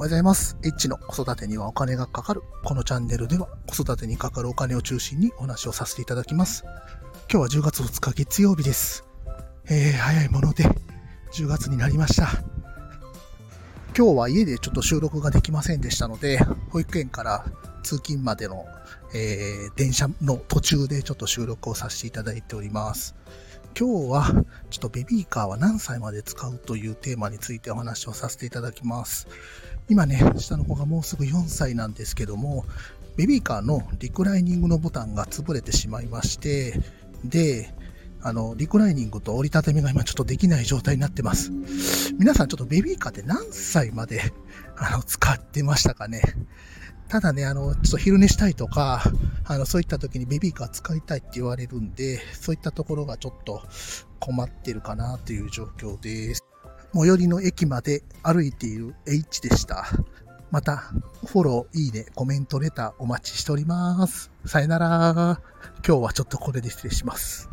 おはようございます。H の子育てにはお金がかかる。このチャンネルでは子育てにかかるお金を中心にお話をさせていただきます。今日は10月2日月曜日です。えー、早いもので10月になりました。今日は家でちょっと収録ができませんでしたので、保育園から通勤までの、えー、電車の途中でちょっと収録をさせていただいております。今日はちょっとベビーカーは何歳まで使うというテーマについてお話をさせていただきます。今ね、下の子がもうすぐ4歳なんですけども、ベビーカーのリクライニングのボタンが潰れてしまいまして、で、あの、リクライニングと折りたたみが今ちょっとできない状態になってます。皆さんちょっとベビーカーって何歳まで、あの、使ってましたかねただね、あの、ちょっと昼寝したいとか、あの、そういった時にベビーカー使いたいって言われるんで、そういったところがちょっと困ってるかなという状況です。最寄りの駅まで歩いている H でした。また、フォロー、いいね、コメント、レターお待ちしております。さよなら。今日はちょっとこれで失礼します。